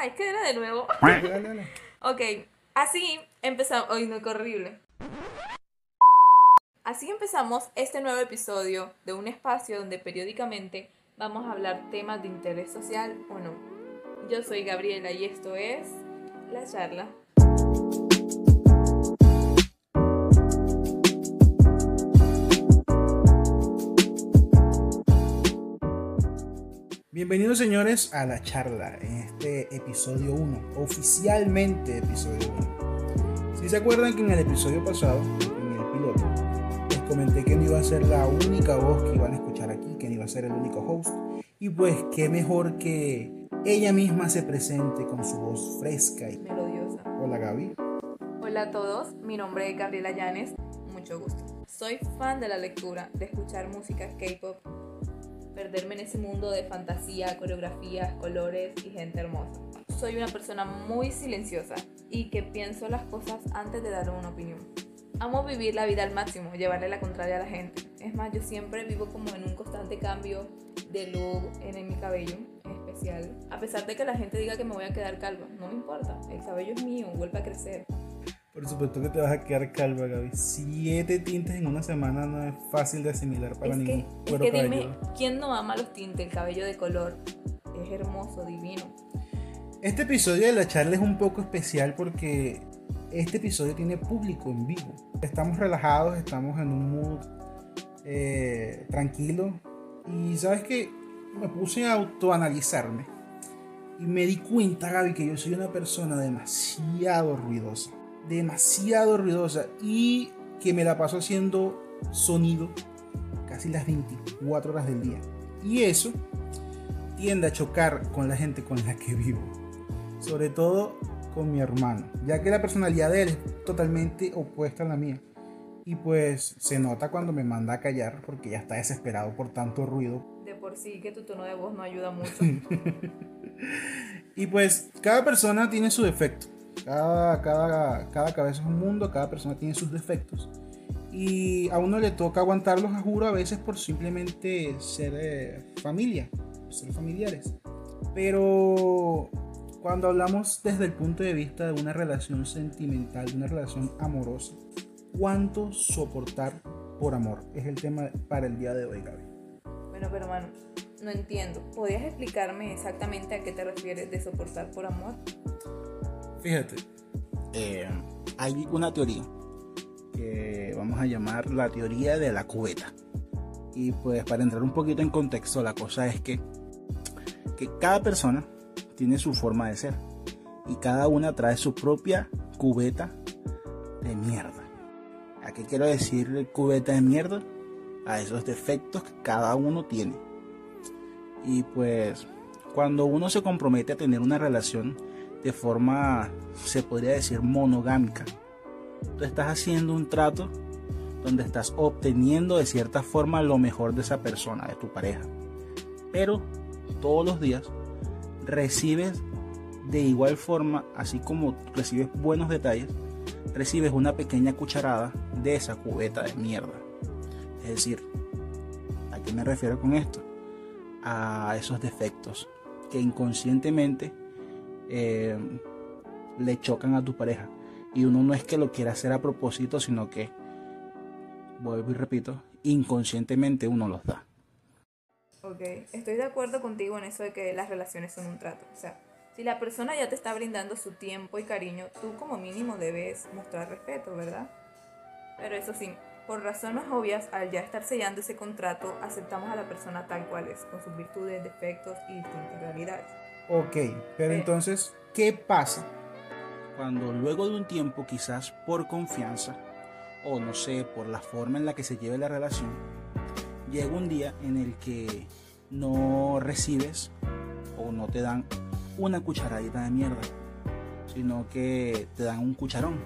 Ah, es que era de nuevo. Dale. Ok, así empezamos. Ay, no, qué horrible. Así empezamos este nuevo episodio de un espacio donde periódicamente vamos a hablar temas de interés social o no. Yo soy Gabriela y esto es La Charla. Bienvenidos señores a la charla en este episodio 1, oficialmente episodio 1. Si se acuerdan que en el episodio pasado, en el piloto, les comenté que no iba a ser la única voz que iban a escuchar aquí, que no iba a ser el único host. Y pues qué mejor que ella misma se presente con su voz fresca y... Melodiosa. Hola Gaby. Hola a todos, mi nombre es Gabriela Llanes, mucho gusto. Soy fan de la lectura, de escuchar música K-pop, perderme en ese mundo de fantasía, coreografías, colores y gente hermosa. Soy una persona muy silenciosa y que pienso las cosas antes de dar una opinión. Amo vivir la vida al máximo, llevarle la contraria a la gente. Es más, yo siempre vivo como en un constante cambio de look en, mi cabello, en especial. A pesar de que la gente diga que me voy a quedar calva, no me importa. El cabello es mío, vuelve a crecer. Por supuesto que te vas a quedar calva Gaby. Siete tintes en una semana no es fácil de asimilar para es que, ningún es cuero que dime. ¿quién no ama los tintes? El cabello de color es hermoso, divino. Este episodio de la charla es un poco especial porque este episodio tiene público en vivo. Estamos relajados, estamos en un mood eh, tranquilo. Y sabes que me puse a autoanalizarme. Y me di cuenta, Gaby, que yo soy una persona demasiado ruidosa. Demasiado ruidosa. Y que me la paso haciendo sonido casi las 24 horas del día. Y eso tiende a chocar con la gente con la que vivo. Sobre todo con mi hermano, ya que la personalidad de él es totalmente opuesta a la mía. Y pues se nota cuando me manda a callar porque ya está desesperado por tanto ruido. De por sí que tu tono de voz no ayuda mucho. Y pues cada persona tiene su defecto. Cada, cada, cada cabeza es un mundo, cada persona tiene sus defectos. Y a uno le toca aguantarlos a juro a veces por simplemente ser eh, familia, ser familiares. Pero cuando hablamos desde el punto de vista de una relación sentimental, de una relación amorosa, ¿cuánto soportar por amor? Es el tema para el día de hoy, Gaby. bueno, pero hermano, no entiendo. ¿Podrías explicarme exactamente a qué te refieres de soportar por amor? Fíjate, eh, hay una teoría que vamos a llamar la teoría de la cubeta. Y pues para entrar un poquito en contexto, la cosa es que, que cada persona tiene su forma de ser y cada una trae su propia cubeta de mierda. ¿A qué quiero decir cubeta de mierda? A esos defectos que cada uno tiene. Y pues cuando uno se compromete a tener una relación de forma, se podría decir, monogámica, tú estás haciendo un trato donde estás obteniendo de cierta forma lo mejor de esa persona, de tu pareja. Pero todos los días recibes de igual forma, así como recibes buenos detalles, recibes una pequeña cucharada de esa cubeta de mierda. Es decir, ¿a qué me refiero con esto? A esos defectos que inconscientemente eh, le chocan a tu pareja. Y uno no es que lo quiera hacer a propósito, sino que, vuelvo y repito, inconscientemente uno los da. Ok, estoy de acuerdo contigo en eso de que las relaciones son un trato. O sea, si la persona ya te está brindando su tiempo y cariño, tú como mínimo debes mostrar respeto, ¿verdad? Pero eso sí, por razones obvias, al ya estar sellando ese contrato, aceptamos a la persona tal cual es, con sus virtudes, defectos y distintas realidades. Ok, pero Eh. entonces, ¿qué pasa? Cuando luego de un tiempo, quizás por confianza, o no sé, por la forma en la que se lleve la relación, llega un día en el que no recibes o no te dan una cucharadita de mierda, sino que te dan un cucharón.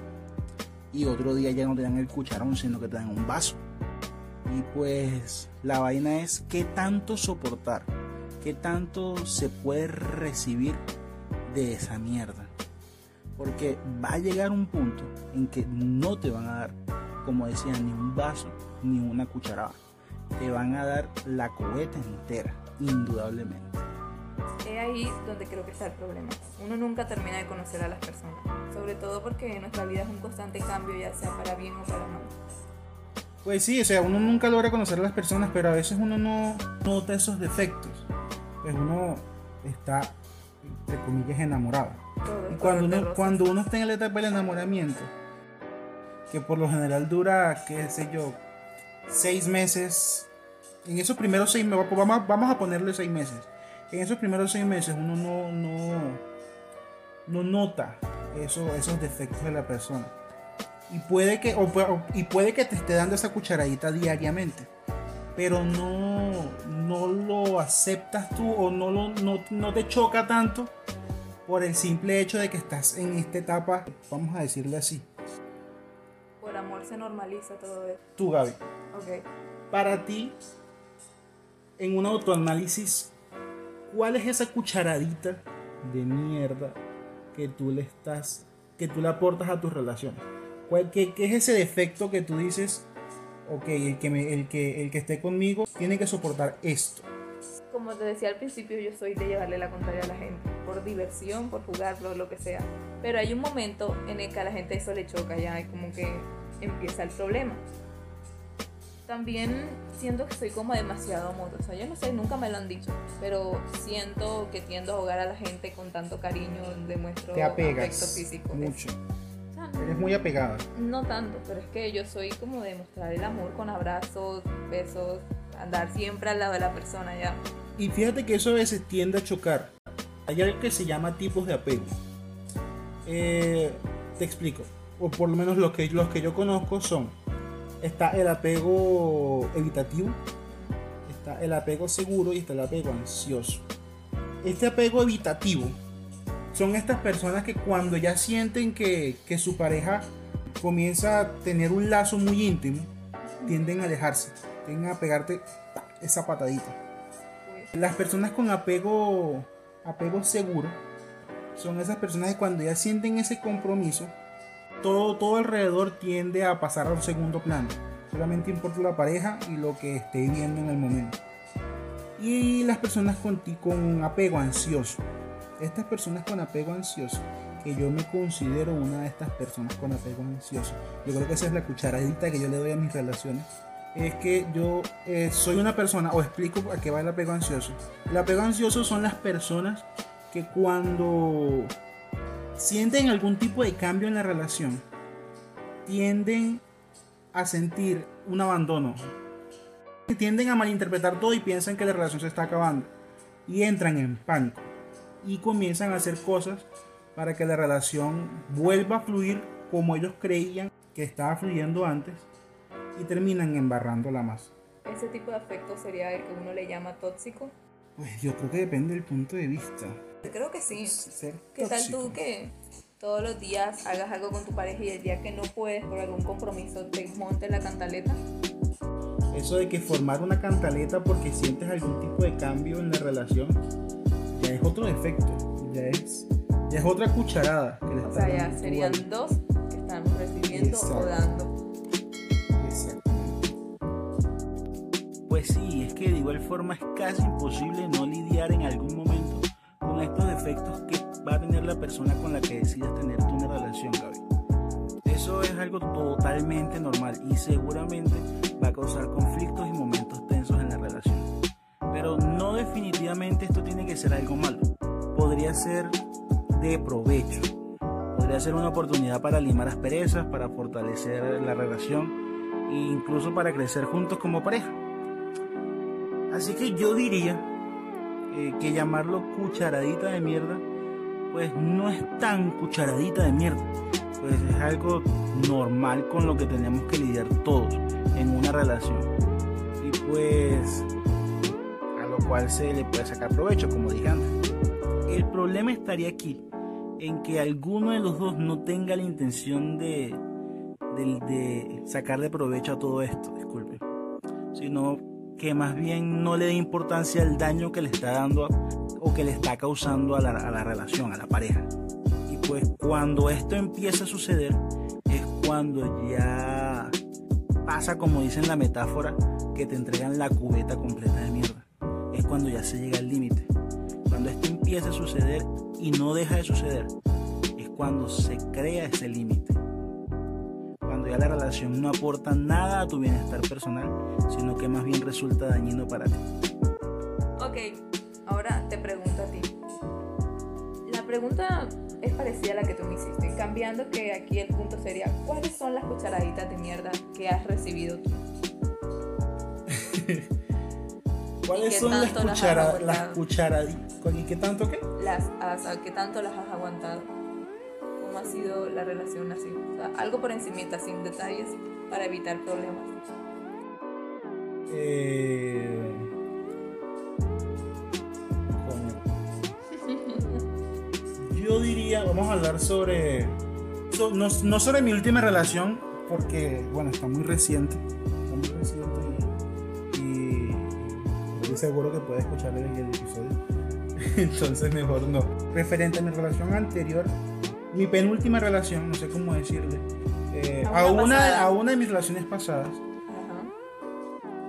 Y otro día ya no te dan el cucharón, sino que te dan un vaso. Y pues la vaina es qué tanto soportar, qué tanto se puede recibir de esa mierda. Porque va a llegar un punto en que no te van a dar, como decía, ni un vaso ni una cucharada. Te van a dar la cubeta entera, indudablemente. He ahí donde creo que está el problema. Uno nunca termina de conocer a las personas, sobre todo porque nuestra vida es un constante cambio, ya sea para bien o para mal. Pues sí, o sea, uno nunca logra conocer a las personas, pero a veces uno no nota esos defectos. Pues uno está, entre comillas, enamorado. Todo Y cuando uno, cuando uno está en la etapa del enamoramiento, que por lo general dura, qué sé yo, seis meses, en esos primeros seis meses, vamos, vamos a ponerle seis meses, en esos primeros seis meses uno no, no, no nota eso- esos defectos de la persona. Y puede, que, o- y puede que te esté dando esa cucharadita diariamente, pero no, no lo aceptas tú o no, lo, no, no te choca tanto por el simple hecho de que estás en esta etapa, vamos a decirle así. Por amor se normaliza todo eso. Tú, Gaby, Ok. para ti, en un autoanálisis, ¿cuál es esa cucharadita de mierda que tú le estás, que tú le aportas a tus relaciones? ¿Cuál, qué, qué es ese defecto que tú dices, ok, el que, me- el, que, el que esté conmigo tiene que soportar esto? Como te decía al principio, yo soy de llevarle la contraria a la gente, por diversión, por jugar, por lo que sea. Pero hay un momento en el que a la gente eso le choca ya, y como que empieza el problema. También siento que soy como demasiado amorosa. Yo no sé, nunca me lo han dicho, pero siento que tiendo a ahogar a la gente con tanto cariño, demuestro Te afecto apegas físico. mucho. O sea, Eres muy apegada. no tanto, pero es que yo soy como de mostrar el amor con abrazos, besos, andar siempre al lado de la persona ya. Y fíjate que eso a veces tiende a chocar. Hay algo que se llama tipos de apego. Eh, te explico. O por lo menos los que, los que yo conozco son. Está el apego evitativo. Está el apego seguro y está el apego ansioso. Este apego evitativo son estas personas que cuando ya sienten que, que su pareja comienza a tener un lazo muy íntimo, tienden a alejarse, tienden a pegarte esa patadita. Las personas con apego, apego seguro son esas personas que cuando ya sienten ese compromiso, todo, todo alrededor tiende a pasar a un segundo plano. Solamente importa la pareja y lo que esté viviendo en el momento. Y las personas con, con apego ansioso. Estas personas con apego ansioso, que yo me considero una de estas personas con apego ansioso. Yo creo que esa es la cucharadita que yo le doy a mis relaciones es que yo eh, soy una persona, o explico a qué va el apego ansioso. El apego ansioso son las personas que cuando sienten algún tipo de cambio en la relación, tienden a sentir un abandono. Tienden a malinterpretar todo y piensan que la relación se está acabando. Y entran en pánico. Y comienzan a hacer cosas para que la relación vuelva a fluir como ellos creían que estaba fluyendo antes y terminan embarrándola más. Ese tipo de afecto sería el que uno le llama tóxico. Pues yo creo que depende del punto de vista. Creo que sí. Ser ¿Qué tal tóxico. tú que todos los días hagas algo con tu pareja y el día que no puedes por algún compromiso te montes la cantaleta? Eso de que formar una cantaleta porque sientes algún tipo de cambio en la relación, ya es otro defecto, ya es, ya es otra cucharada que le O sea, ya serían dos que están recibiendo Exacto. o dando. Exactamente. Pues sí, es que de igual forma es casi imposible no lidiar en algún momento con estos defectos que va a tener la persona con la que decidas tener tú una relación, Gaby. Eso es algo totalmente normal y seguramente va a causar conflictos y momentos Pero no definitivamente esto tiene que ser algo malo. Podría ser de provecho. Podría ser una oportunidad para limar asperezas, para fortalecer la relación e incluso para crecer juntos como pareja. Así que yo diría eh, que llamarlo cucharadita de mierda, pues no es tan cucharadita de mierda. Pues es algo normal con lo que tenemos que lidiar todos en una relación. Y pues cual se le puede sacar provecho, como dije antes. El problema estaría aquí, en que alguno de los dos no tenga la intención de, de, de sacarle provecho a todo esto, disculpen, sino que más bien no le dé importancia al daño que le está dando o que le está causando a la, a la relación, a la pareja. Y pues cuando esto empieza a suceder es cuando ya pasa como dice en la metáfora que te entregan la cubeta completa de mierda. Cuando ya se llega al límite. Cuando esto empieza a suceder y no deja de suceder es cuando se crea ese límite. Cuando ya la relación no aporta nada a tu bienestar personal, sino que más bien resulta dañino para ti. Ok, ahora te pregunto a ti. La pregunta es parecida a la que tú me hiciste, cambiando que aquí el punto sería, ¿cuáles son las cucharaditas de mierda que has recibido tú? ¿Cuáles son las, cuchara, las? ¿Y qué tanto qué? Las has, ¿qué tanto las has aguantado? ¿Cómo ha sido la relación así? O sea, algo por encima, sin detalles, para evitar problemas. Eh... Yo diría, vamos a hablar sobre... No, no sobre mi última relación, porque, bueno, está muy reciente. Seguro que puede escuchar el, el episodio. Entonces mejor no. Referente a mi relación anterior, mi penúltima relación, no sé cómo decirle, eh, a, una, a una de mis relaciones pasadas,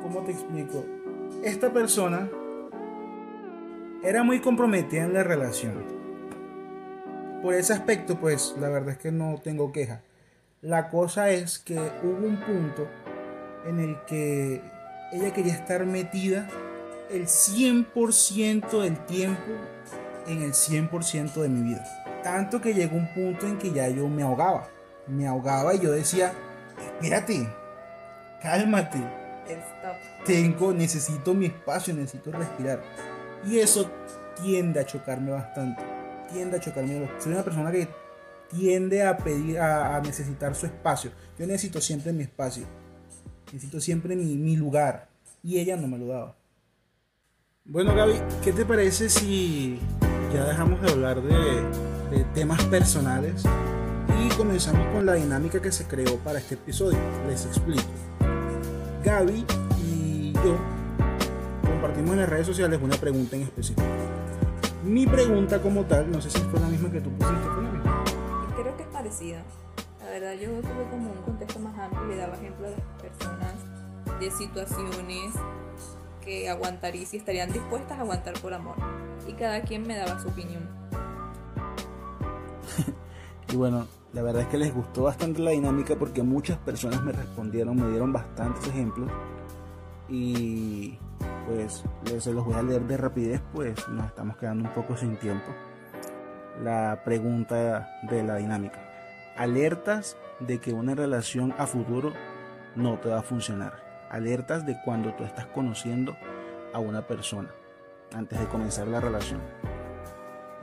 ¿cómo te explico? Esta persona era muy comprometida en la relación. Por ese aspecto, pues la verdad es que no tengo queja. La cosa es que hubo un punto en el que ella quería estar metida el 100% del tiempo en el 100% de mi vida. Tanto que llegó un punto en que ya yo me ahogaba. Me ahogaba y yo decía, espérate, cálmate. Tengo, necesito mi espacio, necesito respirar. Y eso tiende a chocarme bastante. Tiende a chocarme. Soy una persona que tiende a pedir, a, necesitar su espacio. Yo necesito siempre mi espacio. Necesito siempre mi, mi lugar. Y ella no me lo daba. Bueno, Gaby, ¿qué te parece si ya dejamos de hablar de, temas personales y comenzamos con la dinámica que se creó para este episodio? Les explico. Gaby y yo compartimos en las redes sociales una pregunta en específico. Mi pregunta como tal, no sé si fue la misma que tú pusiste, ¿fue Creo que es parecida. La verdad, yo tuve como un contexto más amplio y daba ejemplos de personas, de situaciones que aguantaría y si estarían dispuestas a aguantar por amor. Y cada quien me daba su opinión. y bueno, la verdad es que les gustó bastante la dinámica porque muchas personas me respondieron, me dieron bastantes ejemplos. Y pues se los voy a leer de rapidez, pues nos estamos quedando un poco sin tiempo. La pregunta de la dinámica. Alertas de que una relación a futuro no te va a funcionar alertas de cuando tú estás conociendo a una persona antes de comenzar la relación.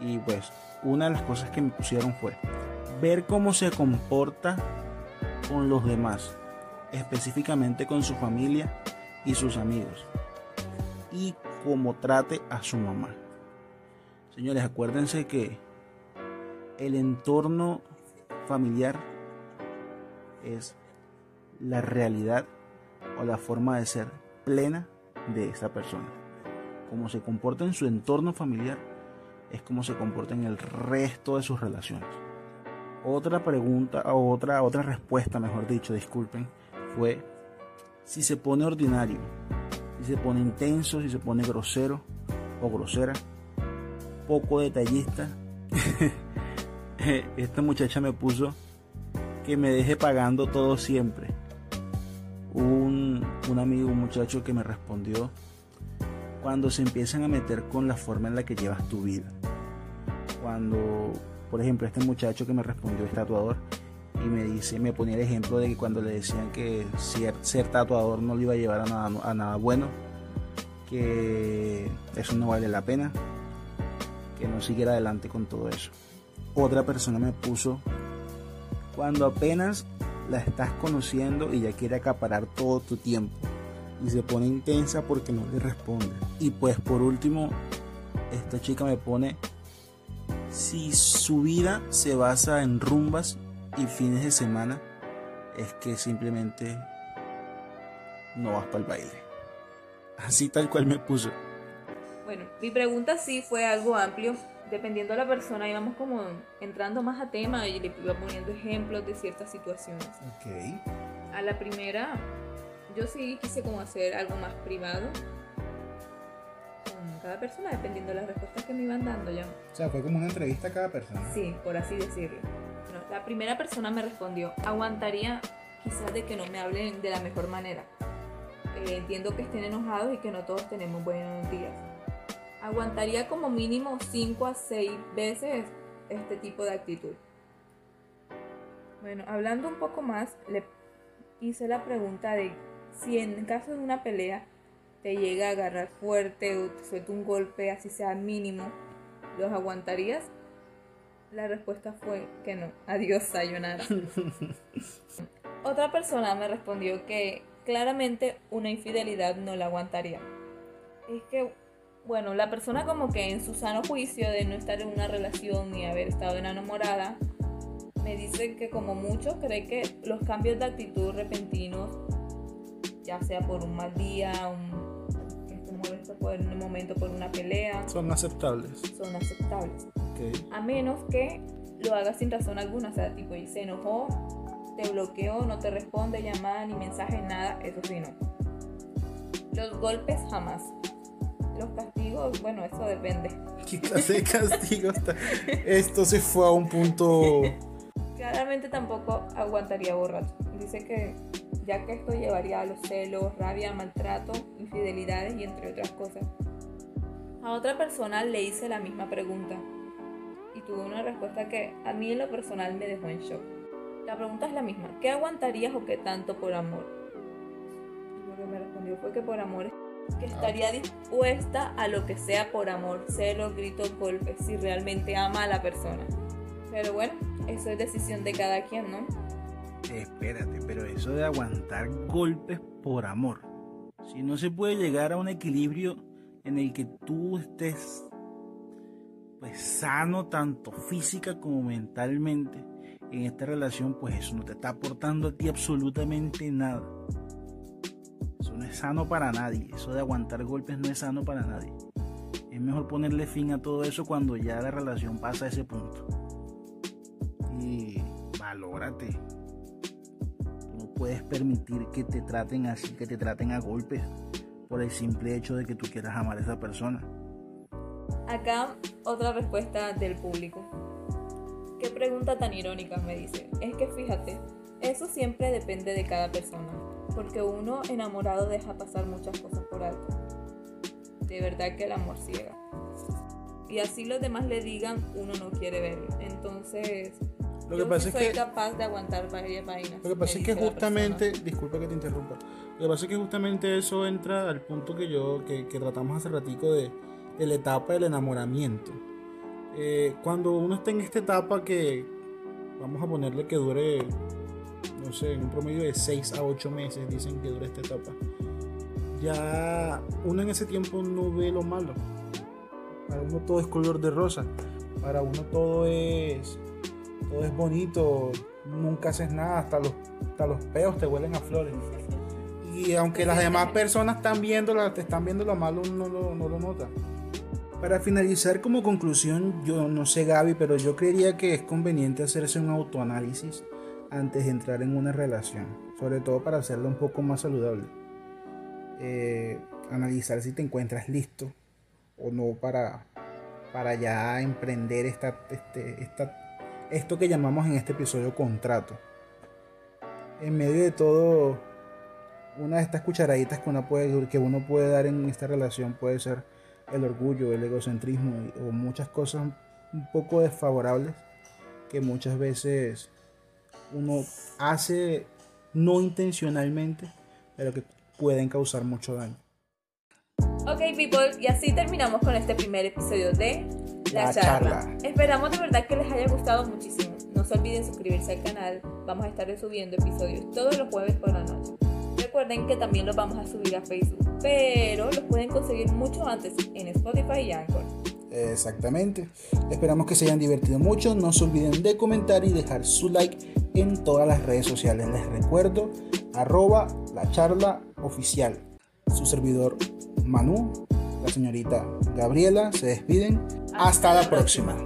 Y pues una de las cosas que me pusieron fue ver cómo se comporta con los demás, específicamente con su familia y sus amigos, y cómo trate a su mamá. Señores, acuérdense que el entorno familiar es la realidad o la forma de ser plena de esta persona. Como se comporta en su entorno familiar es como se comporta en el resto de sus relaciones. Otra pregunta, o otra, otra respuesta, mejor dicho, disculpen, fue si se pone ordinario, si se pone intenso, si se pone grosero o grosera, poco detallista. Esta muchacha me puso que me deje pagando todo siempre un, un amigo, un muchacho que me respondió, cuando se empiezan a meter con la forma en la que llevas tu vida. Cuando, por ejemplo, este muchacho que me respondió es tatuador y me dice, me ponía el ejemplo de que cuando le decían que ser, ser tatuador no le iba a llevar a nada, a nada bueno, que eso no vale la pena, que no siguiera adelante con todo eso. Otra persona me puso, cuando apenas la estás conociendo y ya quiere acaparar todo tu tiempo y se pone intensa porque no le responde. Y pues por último, esta chica me pone, si su vida se basa en rumbas y fines de semana, es que simplemente no vas para el baile. Así tal cual me puso. Bueno, mi pregunta sí fue algo amplio dependiendo de la persona, íbamos como entrando más a tema y le iba poniendo ejemplos de ciertas situaciones. Ok. A la primera, yo sí quise como hacer algo más privado cada persona dependiendo de las respuestas que me iban dando ya. O sea, fue como una entrevista a cada persona. Sí, por así decirlo. Bueno, la primera persona me respondió, aguantaría quizás de que no me hablen de la mejor manera. Eh, entiendo que estén enojados y que no todos tenemos buenos días. Aguantaría como mínimo 5 a 6 veces este tipo de actitud. Bueno, hablando un poco más, le hice la pregunta de si en caso de una pelea te llega a agarrar fuerte o te suelta un golpe, así sea mínimo, ¿los aguantarías? La respuesta fue que no. Adiós, sayonara. Otra persona me respondió que claramente una infidelidad no la aguantaría. Es que, bueno, la persona como que en su sano juicio de no estar en una relación ni haber estado enamorada, me dice que como muchos cree que los cambios de actitud repentinos, ya sea por un mal día, un, por un momento por una pelea, Son aceptables. son aceptables. A menos que lo haga sin razón alguna, o sea, tipo, y se enojó, te bloqueó, no te responde llamada ni mensaje, nada, eso sí no. Los golpes jamás. Los castigos, bueno, eso depende. ¿Qué clase de castigo está? Esto se fue a un punto. Claramente tampoco aguantaría borracho. Dice que ya que esto llevaría a los celos, rabia, maltrato, infidelidades y entre otras cosas. A otra persona le hice la misma pregunta y tuve una respuesta que a mí en lo personal me dejó en shock. La pregunta es la misma, ¿qué aguantarías o qué tanto por amor? Lo que me respondió fue que por amor que estaría dispuesta a lo que sea por amor, celos, gritos, golpes, si realmente ama a la persona. Pero bueno, eso es decisión de cada quien, ¿no? Espérate, pero eso de aguantar golpes por amor. Si no se puede llegar a un equilibrio en el que tú estés pues sano tanto física como mentalmente en esta relación, pues eso no te está aportando a ti absolutamente nada. Sano para nadie. Eso de aguantar golpes no es sano para nadie. Es mejor ponerle fin a todo eso cuando ya la relación pasa a ese punto. Y valórate. No puedes permitir que te traten así, que te traten a golpes por el simple hecho de que tú quieras amar a esa persona. Acá otra respuesta del público. Qué pregunta tan irónica me dice. Es que fíjate, eso siempre depende de cada persona, porque uno enamorado deja pasar muchas cosas por alto. De verdad que el amor ciega. Y así los demás le digan, uno no quiere verlo. Entonces, Lo que yo pasa sí es soy que- capaz de aguantar varias vainas. Lo que pasa es que justamente, disculpa que te interrumpa, lo que pasa es que justamente eso entra al punto que yo, que, que tratamos hace ratico de, de la etapa del enamoramiento. Eh, cuando uno está en esta etapa que, vamos a ponerle que dure, no sé, en un promedio de 6 a 8 meses, dicen que dura esta etapa, ya uno en ese tiempo no ve lo malo. Para uno todo es color de rosa, para uno todo es todo es bonito, nunca haces nada, hasta los, hasta los peos te huelen a flores. Y aunque las demás personas están viendo, te están viendo lo malo, uno no lo, no lo nota. Para finalizar como conclusión, yo no sé Gaby, pero yo creería que es conveniente hacerse un autoanálisis antes de entrar en una relación, sobre todo para hacerla un poco más saludable. Eh, analizar si te encuentras listo o no para, para ya emprender esta, este, esta esto que llamamos en este episodio contrato. En medio de todo, una de estas cucharaditas que uno puede, dar en esta relación puede ser el orgullo, el egocentrismo o muchas cosas un poco desfavorables que muchas veces uno hace no intencionalmente, pero que pueden causar mucho daño. Ok, people, y así terminamos con este primer episodio de La, La charla. charla. Esperamos de verdad que les haya gustado muchísimo. No se olviden suscribirse al canal. Vamos a estar subiendo episodios todos los jueves por la noche. Recuerden que también los vamos a subir a Facebook, pero los pueden conseguir mucho antes en Spotify y Anchor. Exactamente. Esperamos que se hayan divertido mucho. No se olviden de comentar y dejar su like en todas las redes sociales. Les recuerdo, arroba la charla oficial. Su servidor Manu, la señorita Gabriela, se despiden. Hasta, la próxima.